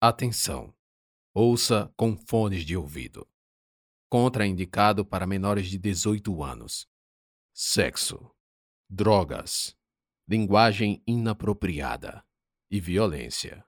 Atenção! Ouça com fones de ouvido. Contraindicado para menores de 18 anos. Sexo, drogas, linguagem inapropriada e violência.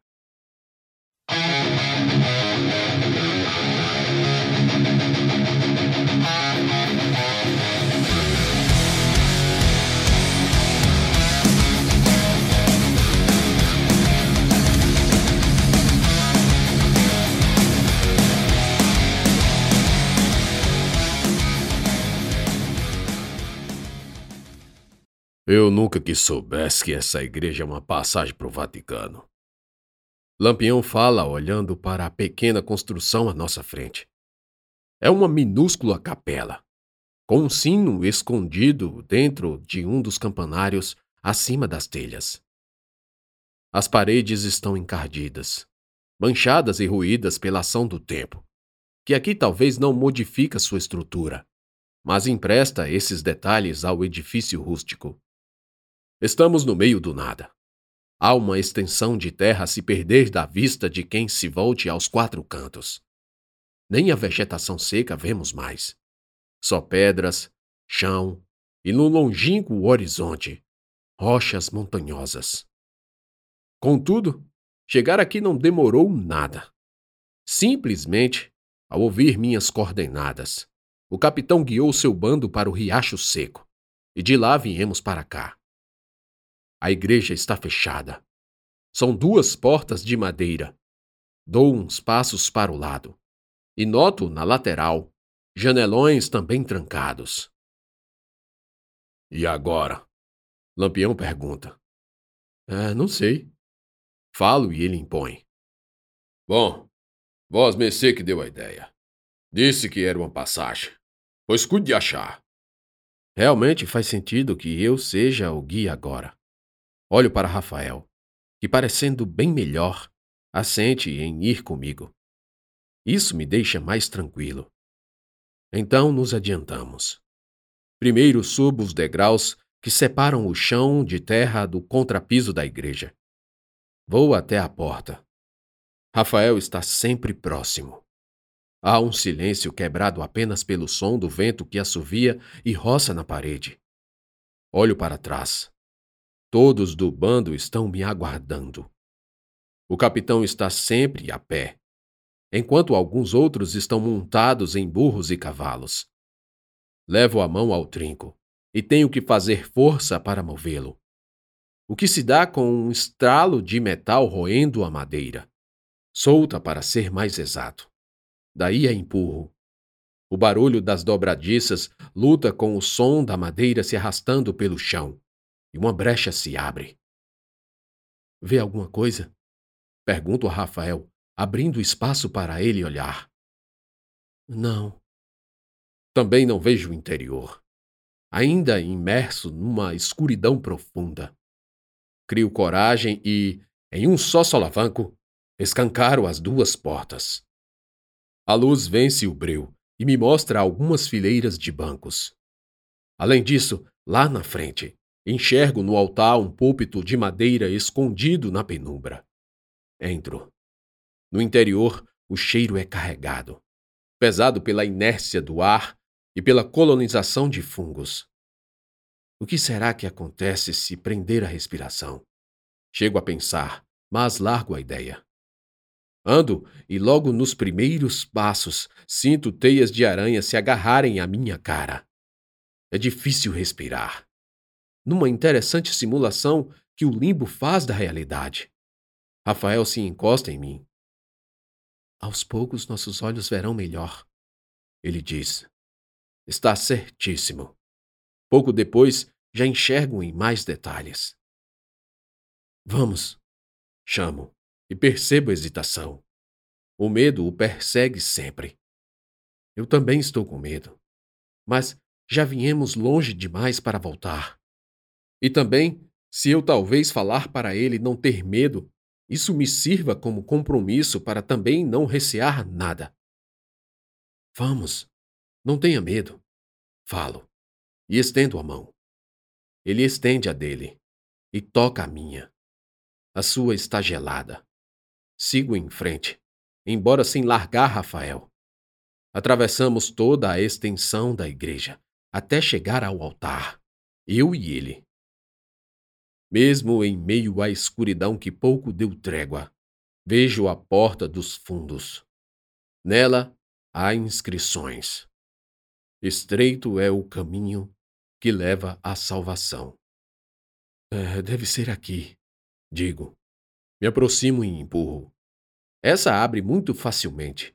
Eu nunca que soubesse que essa igreja é uma passagem para o Vaticano. Lampião fala olhando para a pequena construção à nossa frente. É uma minúscula capela, com um sino escondido dentro de um dos campanários acima das telhas. As paredes estão encardidas, manchadas e ruídas pela ação do tempo, que aqui talvez não modifica sua estrutura, mas empresta esses detalhes ao edifício rústico. Estamos no meio do nada. Há uma extensão de terra a se perder da vista de quem se volte aos quatro cantos. Nem a vegetação seca vemos mais. Só pedras, chão e no longínquo horizonte, rochas montanhosas. Contudo, chegar aqui não demorou nada. Simplesmente, ao ouvir minhas coordenadas, o capitão guiou seu bando para o riacho seco, e de lá viemos para cá. A igreja está fechada. São duas portas de madeira. Dou uns passos para o lado e noto na lateral janelões também trancados. E agora? Lampião pergunta. Ah, não sei. Falo e ele impõe. Bom, vós mercê que deu a ideia. Disse que era uma passagem. Pois cuide de achar. Realmente faz sentido que eu seja o guia agora. Olho para Rafael, que parecendo bem melhor, assente em ir comigo. Isso me deixa mais tranquilo. Então nos adiantamos. Primeiro subo os degraus que separam o chão de terra do contrapiso da igreja. Vou até a porta. Rafael está sempre próximo. Há um silêncio quebrado apenas pelo som do vento que assovia e roça na parede. Olho para trás. Todos do bando estão me aguardando. O capitão está sempre a pé, enquanto alguns outros estão montados em burros e cavalos. Levo a mão ao trinco e tenho que fazer força para movê-lo. O que se dá com um estralo de metal roendo a madeira, solta para ser mais exato. Daí a empurro. O barulho das dobradiças luta com o som da madeira se arrastando pelo chão e uma brecha se abre. Vê alguma coisa? Pergunto a Rafael, abrindo espaço para ele olhar. Não. Também não vejo o interior. Ainda imerso numa escuridão profunda. Crio coragem e, em um só solavanco, escancaro as duas portas. A luz vence o breu e me mostra algumas fileiras de bancos. Além disso, lá na frente, Enxergo no altar um púlpito de madeira escondido na penumbra. Entro. No interior, o cheiro é carregado, pesado pela inércia do ar e pela colonização de fungos. O que será que acontece se prender a respiração? Chego a pensar, mas largo a ideia. Ando e logo nos primeiros passos sinto teias de aranha se agarrarem à minha cara. É difícil respirar numa interessante simulação que o limbo faz da realidade. Rafael se encosta em mim. Aos poucos nossos olhos verão melhor, ele diz. Está certíssimo. Pouco depois já enxergo em mais detalhes. Vamos, chamo, e percebo hesitação. O medo o persegue sempre. Eu também estou com medo. Mas já viemos longe demais para voltar. E também, se eu talvez falar para ele não ter medo, isso me sirva como compromisso para também não recear nada. Vamos, não tenha medo. Falo, e estendo a mão. Ele estende a dele e toca a minha. A sua está gelada. Sigo em frente, embora sem largar Rafael. Atravessamos toda a extensão da igreja, até chegar ao altar, eu e ele. Mesmo em meio à escuridão que pouco deu trégua, vejo a porta dos fundos. Nela há inscrições. Estreito é o caminho que leva à salvação. É, deve ser aqui, digo. Me aproximo e empurro. Essa abre muito facilmente.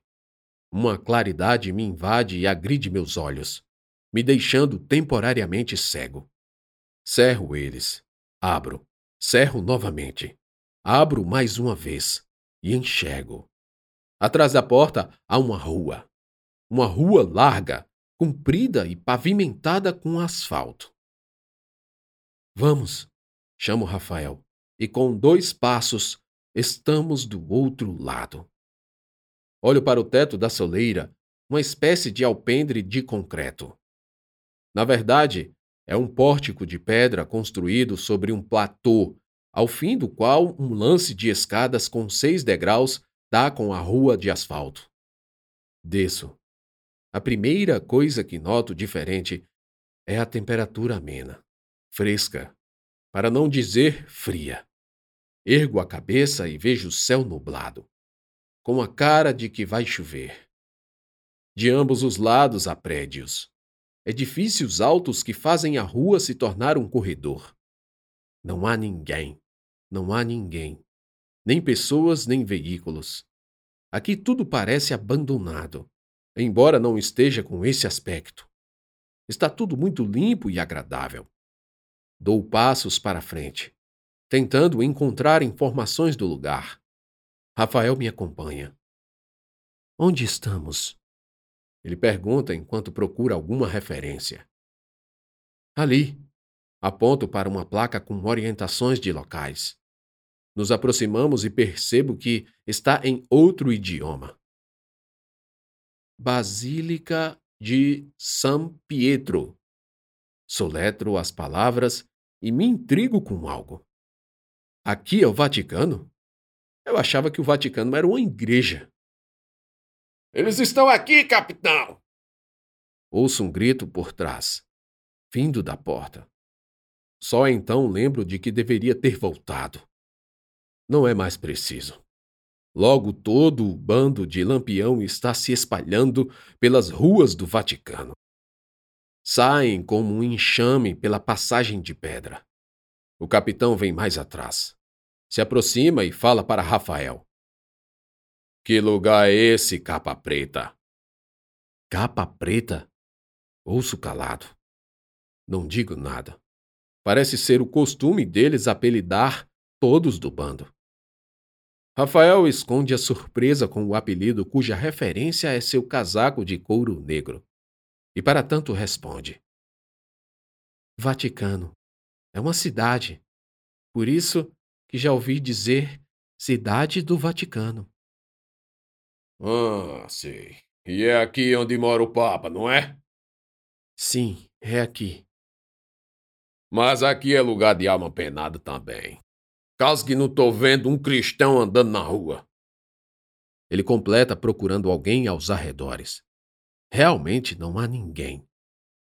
Uma claridade me invade e agride meus olhos, me deixando temporariamente cego. Cerro eles. Abro. Cerro novamente. Abro mais uma vez e enxergo. Atrás da porta há uma rua. Uma rua larga, comprida e pavimentada com asfalto. Vamos, chamo Rafael, e com dois passos estamos do outro lado. Olho para o teto da soleira, uma espécie de alpendre de concreto. Na verdade, é um pórtico de pedra construído sobre um platô, ao fim do qual um lance de escadas com seis degraus dá com a rua de asfalto. Desço. A primeira coisa que noto diferente é a temperatura amena, fresca, para não dizer fria. Ergo a cabeça e vejo o céu nublado, com a cara de que vai chover. De ambos os lados há prédios, edifícios altos que fazem a rua se tornar um corredor. Não há ninguém, não há ninguém, nem pessoas nem veículos. Aqui tudo parece abandonado, embora não esteja com esse aspecto. Está tudo muito limpo e agradável. Dou passos para frente tentando encontrar informações do lugar. Rafael me acompanha. Onde estamos? Ele pergunta enquanto procura alguma referência. Ali. Aponto para uma placa com orientações de locais. Nos aproximamos e percebo que está em outro idioma. Basílica de San Pietro. Soletro as palavras e me intrigo com algo. Aqui é o Vaticano? Eu achava que o Vaticano era uma igreja. Eles estão aqui, capitão! Ouço um grito por trás, vindo da porta. Só então lembro de que deveria ter voltado. Não é mais preciso. Logo todo o bando de lampião está se espalhando pelas ruas do Vaticano. Saem como um enxame pela passagem de pedra. O capitão vem mais atrás. Se aproxima e fala para Rafael. Que lugar é esse, capa preta? Capa preta? Ouço calado. Não digo nada. Parece ser o costume deles apelidar todos do bando. Rafael esconde a surpresa com o apelido cuja referência é seu casaco de couro negro. E para tanto responde: Vaticano. É uma cidade. Por isso que já ouvi dizer Cidade do Vaticano. Ah, sei. E é aqui onde mora o Papa, não é? Sim, é aqui. Mas aqui é lugar de alma penada também. Caso que não tô vendo um cristão andando na rua. Ele completa procurando alguém aos arredores. Realmente não há ninguém,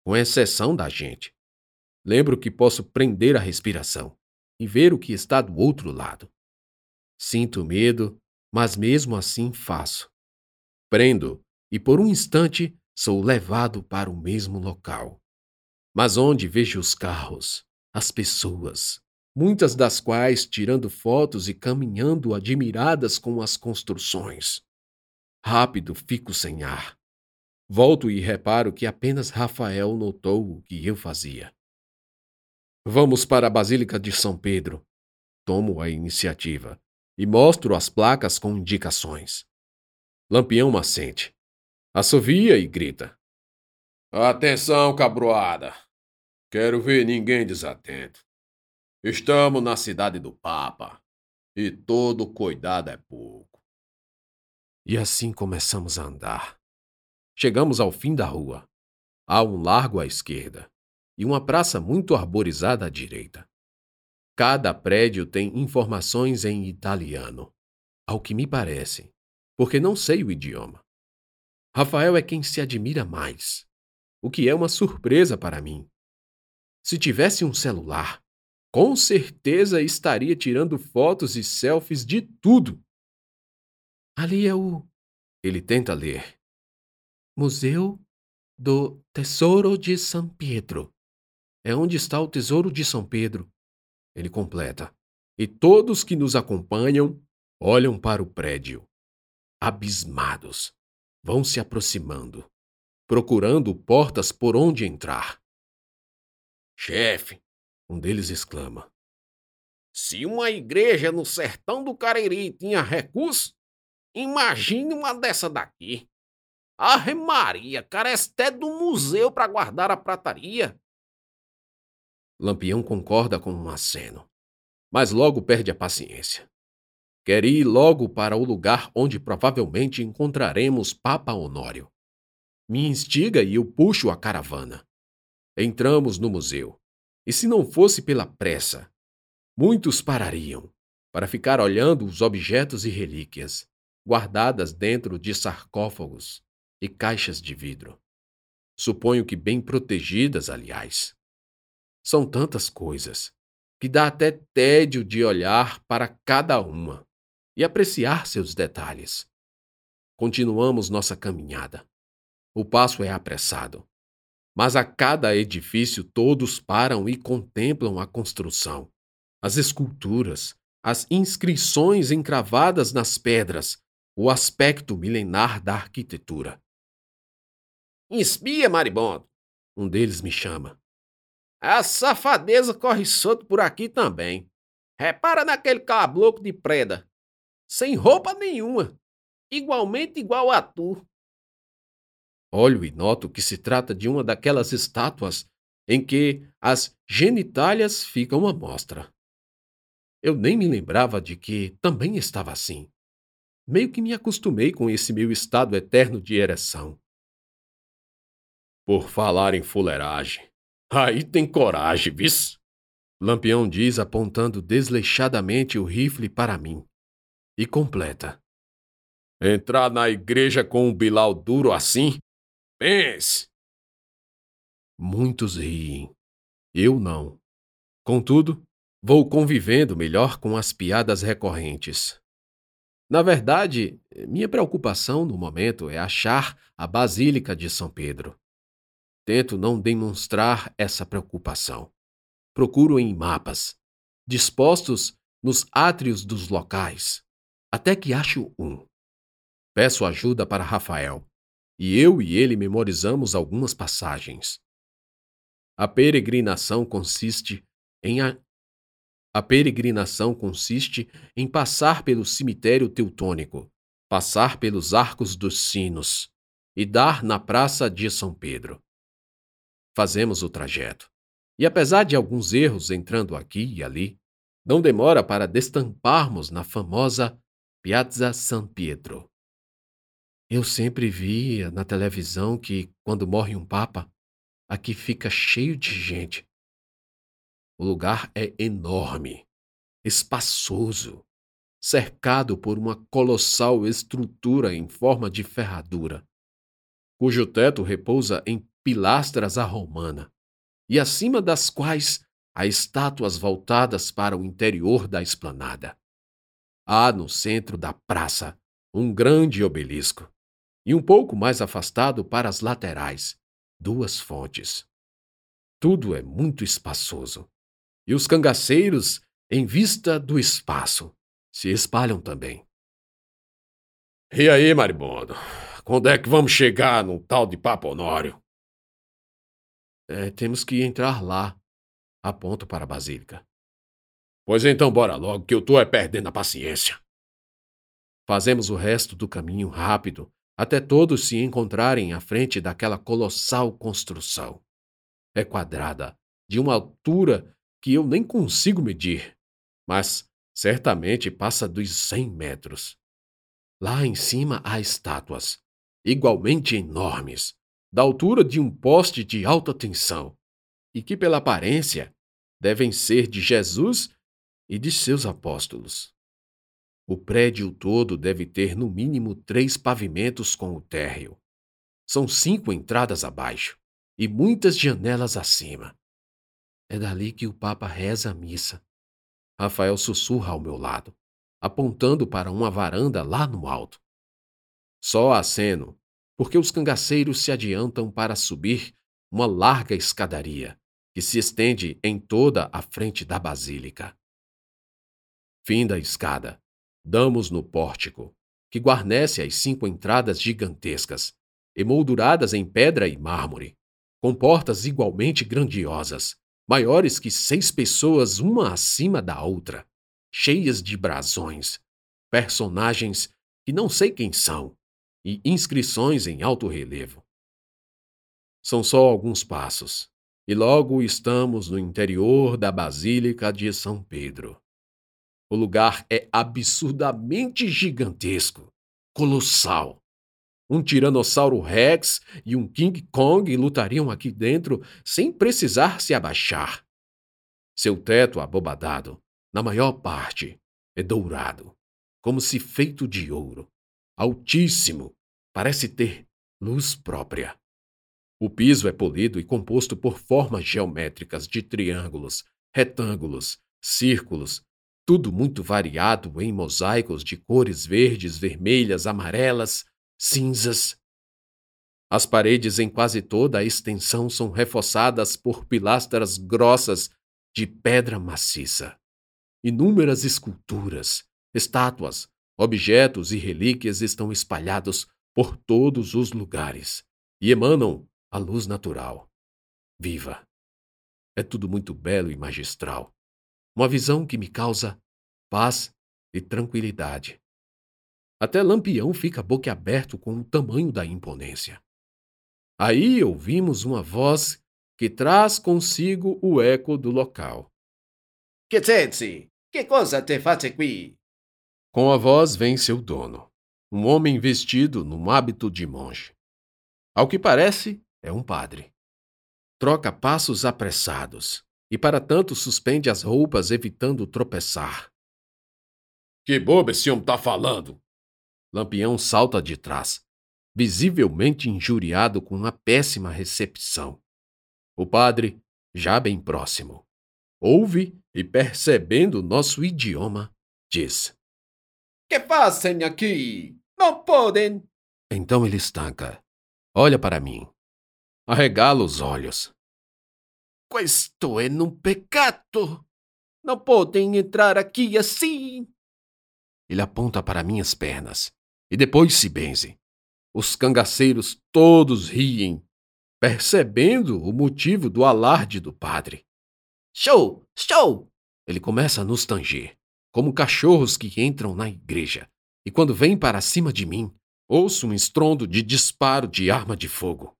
com exceção da gente. Lembro que posso prender a respiração e ver o que está do outro lado. Sinto medo, mas mesmo assim faço. Prendo e por um instante sou levado para o mesmo local. Mas onde vejo os carros, as pessoas, muitas das quais tirando fotos e caminhando admiradas com as construções. Rápido fico sem ar. Volto e reparo que apenas Rafael notou o que eu fazia. Vamos para a Basílica de São Pedro. Tomo a iniciativa e mostro as placas com indicações. Lampião assente. Assovia e grita. Atenção, cabroada! Quero ver ninguém desatento. Estamos na cidade do Papa e todo cuidado é pouco. E assim começamos a andar. Chegamos ao fim da rua. Há um largo à esquerda e uma praça muito arborizada à direita. Cada prédio tem informações em italiano. ao que me parece, porque não sei o idioma. Rafael é quem se admira mais, o que é uma surpresa para mim. Se tivesse um celular, com certeza estaria tirando fotos e selfies de tudo. Ali é o. Ele tenta ler. Museu do Tesouro de São Pedro. É onde está o Tesouro de São Pedro. Ele completa. E todos que nos acompanham olham para o prédio, abismados. Vão se aproximando, procurando portas por onde entrar. Chefe, um deles exclama. Se uma igreja no sertão do Cariri tinha recurso, imagine uma dessa daqui. Ave Maria, carece até do museu para guardar a prataria. Lampião concorda com um aceno, mas logo perde a paciência. Quer ir logo para o lugar onde provavelmente encontraremos Papa Honório. Me instiga e eu puxo a caravana. Entramos no museu, e se não fosse pela pressa, muitos parariam para ficar olhando os objetos e relíquias guardadas dentro de sarcófagos e caixas de vidro. Suponho que bem protegidas, aliás. São tantas coisas que dá até tédio de olhar para cada uma e apreciar seus detalhes. Continuamos nossa caminhada. O passo é apressado, mas a cada edifício todos param e contemplam a construção, as esculturas, as inscrições encravadas nas pedras, o aspecto milenar da arquitetura. Espia, maribondo! Um deles me chama. A safadeza corre solto por aqui também. Repara naquele caboclo de preda. Sem roupa nenhuma. Igualmente igual a tu. Olho e noto que se trata de uma daquelas estátuas em que as genitálias ficam à mostra. Eu nem me lembrava de que também estava assim. Meio que me acostumei com esse meu estado eterno de ereção. Por falar em fuleiragem, aí tem coragem, vis? Lampião diz apontando desleixadamente o rifle para mim. E completa. Entrar na igreja com um bilau duro assim? Pense! Muitos riem. Eu não. Contudo, vou convivendo melhor com as piadas recorrentes. Na verdade, minha preocupação no momento é achar a Basílica de São Pedro. Tento não demonstrar essa preocupação. Procuro em mapas, dispostos nos átrios dos locais, até que acho um. Peço ajuda para Rafael, e eu e ele memorizamos algumas passagens. A peregrinação consiste em a... a peregrinação consiste em passar pelo cemitério teutônico, passar pelos arcos dos sinos e dar na praça de São Pedro fazemos o trajeto. E apesar de alguns erros entrando aqui e ali, não demora para destamparmos na famosa Piazza San Pietro. Eu sempre via na televisão que, quando morre um papa, aqui fica cheio de gente. O lugar é enorme, espaçoso, cercado por uma colossal estrutura em forma de ferradura, cujo teto repousa em pilastras à romana, e acima das quais há estátuas voltadas para o interior da esplanada. Há no centro da praça um grande obelisco, e um pouco mais afastado para as laterais, duas fontes. Tudo é muito espaçoso, e os cangaceiros, em vista do espaço, se espalham também. E aí, maribondo, quando é que vamos chegar no tal de Papo Honório? É, temos que entrar lá. Aponto para a basílica. Pois então bora logo, que eu tô é perdendo a paciência. Fazemos o resto do caminho rápido, até todos se encontrarem à frente daquela colossal construção. É quadrada, de uma altura que eu nem consigo medir, mas certamente passa dos cem metros. Lá em cima há estátuas, igualmente enormes, da altura de um poste de alta tensão, e que, pela aparência, devem ser de Jesus e de seus apóstolos. O prédio todo deve ter no mínimo três pavimentos com o térreo. São cinco entradas abaixo e muitas janelas acima. É dali que o Papa reza a missa. Rafael sussurra ao meu lado, apontando para uma varanda lá no alto. Só aceno, porque os cangaceiros se adiantam para subir uma larga escadaria que se estende em toda a frente da basílica. Fim da escada. Damos no pórtico, que guarnece as cinco entradas gigantescas, emolduradas em pedra e mármore, com portas igualmente grandiosas, maiores que seis pessoas uma acima da outra, cheias de brasões, personagens que não sei quem são, e inscrições em alto relevo. São só alguns passos, e logo estamos no interior da Basílica de São Pedro. O lugar é absurdamente gigantesco, colossal. Um Tiranossauro Rex e um King Kong lutariam aqui dentro sem precisar se abaixar. Seu teto abobadado, na maior parte, é dourado, como se feito de ouro. Altíssimo, parece ter luz própria. O piso é polido e composto por formas geométricas de triângulos, retângulos, círculos, tudo muito variado em mosaicos de cores verdes, vermelhas, amarelas, cinzas. As paredes em quase toda a extensão são reforçadas por pilastras grossas de pedra maciça. Inúmeras esculturas, estátuas, objetos e relíquias estão espalhados por todos os lugares e emanam a luz natural, viva. É tudo muito belo e magistral. Uma visão que me causa paz e tranquilidade. Até Lampião fica boquiaberto com o tamanho da imponência. Aí ouvimos uma voz que traz consigo o eco do local. Que sente? Que coisa te faz aqui? Com a voz vem seu dono, um homem vestido num hábito de monge. Ao que parece, é um padre. Troca passos apressados e, para tanto, suspende as roupas, evitando tropeçar. Que bobo esse homem tá falando! Lampião salta de trás, visivelmente injuriado com uma péssima recepção. O padre, já bem próximo, ouve e, percebendo nosso idioma, diz: Que fazem aqui? Não podem! Então ele estanca, olha para mim arregala os olhos. Questo é um pecado. Não podem entrar aqui assim. Ele aponta para minhas pernas e depois se benze. Os cangaceiros todos riem, percebendo o motivo do alarde do padre. Show! Show! Ele começa a nos tanger, como cachorros que entram na igreja, e quando vem para cima de mim, ouço um estrondo de disparo de arma de fogo.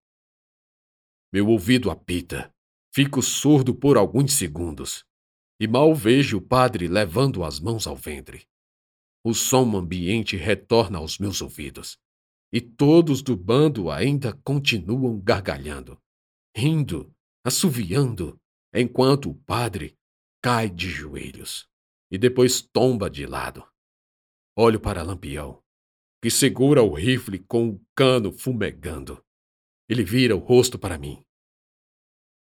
Meu ouvido apita. Fico surdo por alguns segundos. E mal vejo o padre levando as mãos ao ventre. O som ambiente retorna aos meus ouvidos. E todos do bando ainda continuam gargalhando, rindo, assoviando, enquanto o padre cai de joelhos e depois tomba de lado. Olho para Lampião, que segura o rifle com o cano fumegando. Ele vira o rosto para mim.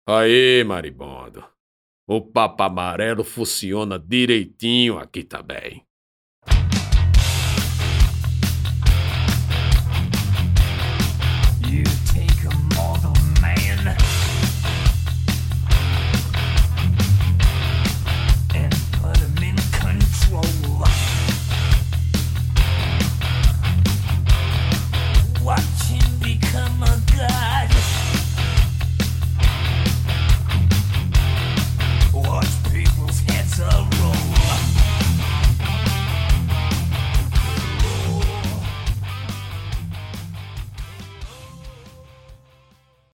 Aí, maribondo. O papo amarelo funciona direitinho aqui também.